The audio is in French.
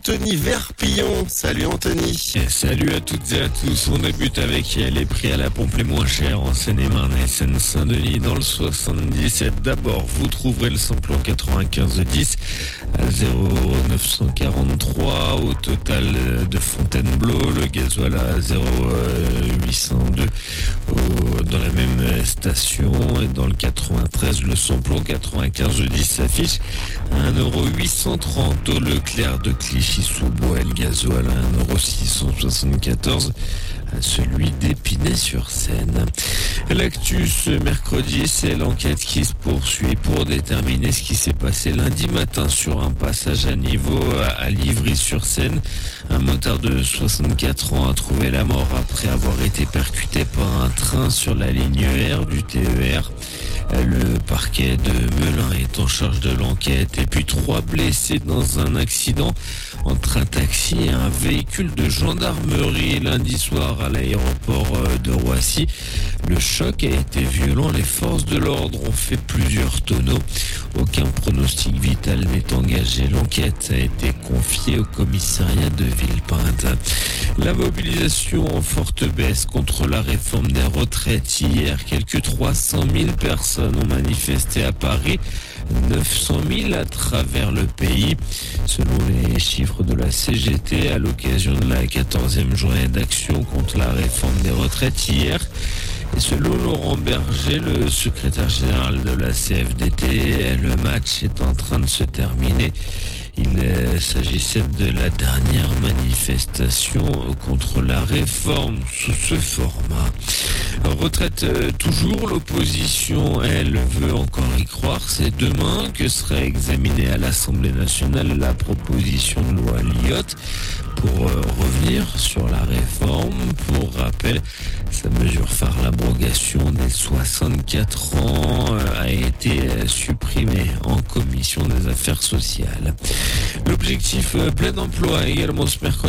Anthony Verpillon. Salut Anthony. Et salut à toutes et à tous. On débute avec les prix à la pompe les moins chers en Seine-et-Marne et Seine-Saint-Denis dans le 77. D'abord, vous trouverez le samplon 95 10 à 0,943 au total de Fontainebleau, le gasoil à 0,802 dans la même station et dans le 93 le samplon 95 10 s'affiche. à 1,830 au Leclerc de Clichy-sous-Bois et le gasoil à 1,674 celui d'Épinay-sur-Seine. L'actu ce mercredi, c'est l'enquête qui se poursuit pour déterminer ce qui s'est passé lundi matin sur un passage à niveau à Livry-sur-Seine. Un motard de 64 ans a trouvé la mort après avoir été percuté par un train sur la ligne R du TER. Le parquet de Melun est en charge de l'enquête et puis trois blessés dans un accident entre un taxi et un véhicule de gendarmerie lundi soir à l'aéroport de Roissy. Le choc a été violent, les forces de l'ordre ont fait plusieurs tonneaux. Aucun pronostic vital n'est engagé. L'enquête a été confiée au commissariat de Villepinte. La mobilisation en forte baisse contre la réforme des retraites hier. Quelques 300 000 personnes ont manifesté à Paris. 900 000 à travers le pays. Selon les chiffres de la CGT, à l'occasion de la 14e journée d'action contre la réforme des retraites hier, et selon Laurent Berger, le secrétaire général de la CFDT, le match est en train de se terminer. Il s'agissait de la dernière manifestation contre la réforme sous ce format. Retraite toujours, l'opposition, elle, veut encore y croire. C'est demain que sera examinée à l'Assemblée nationale la proposition de loi Lyotte pour revenir sur la réforme. Pour rappel, sa mesure phare, l'abrogation des 64 ans, été supprimée en commission des affaires sociales. L'objectif plein emploi également ce mercredi.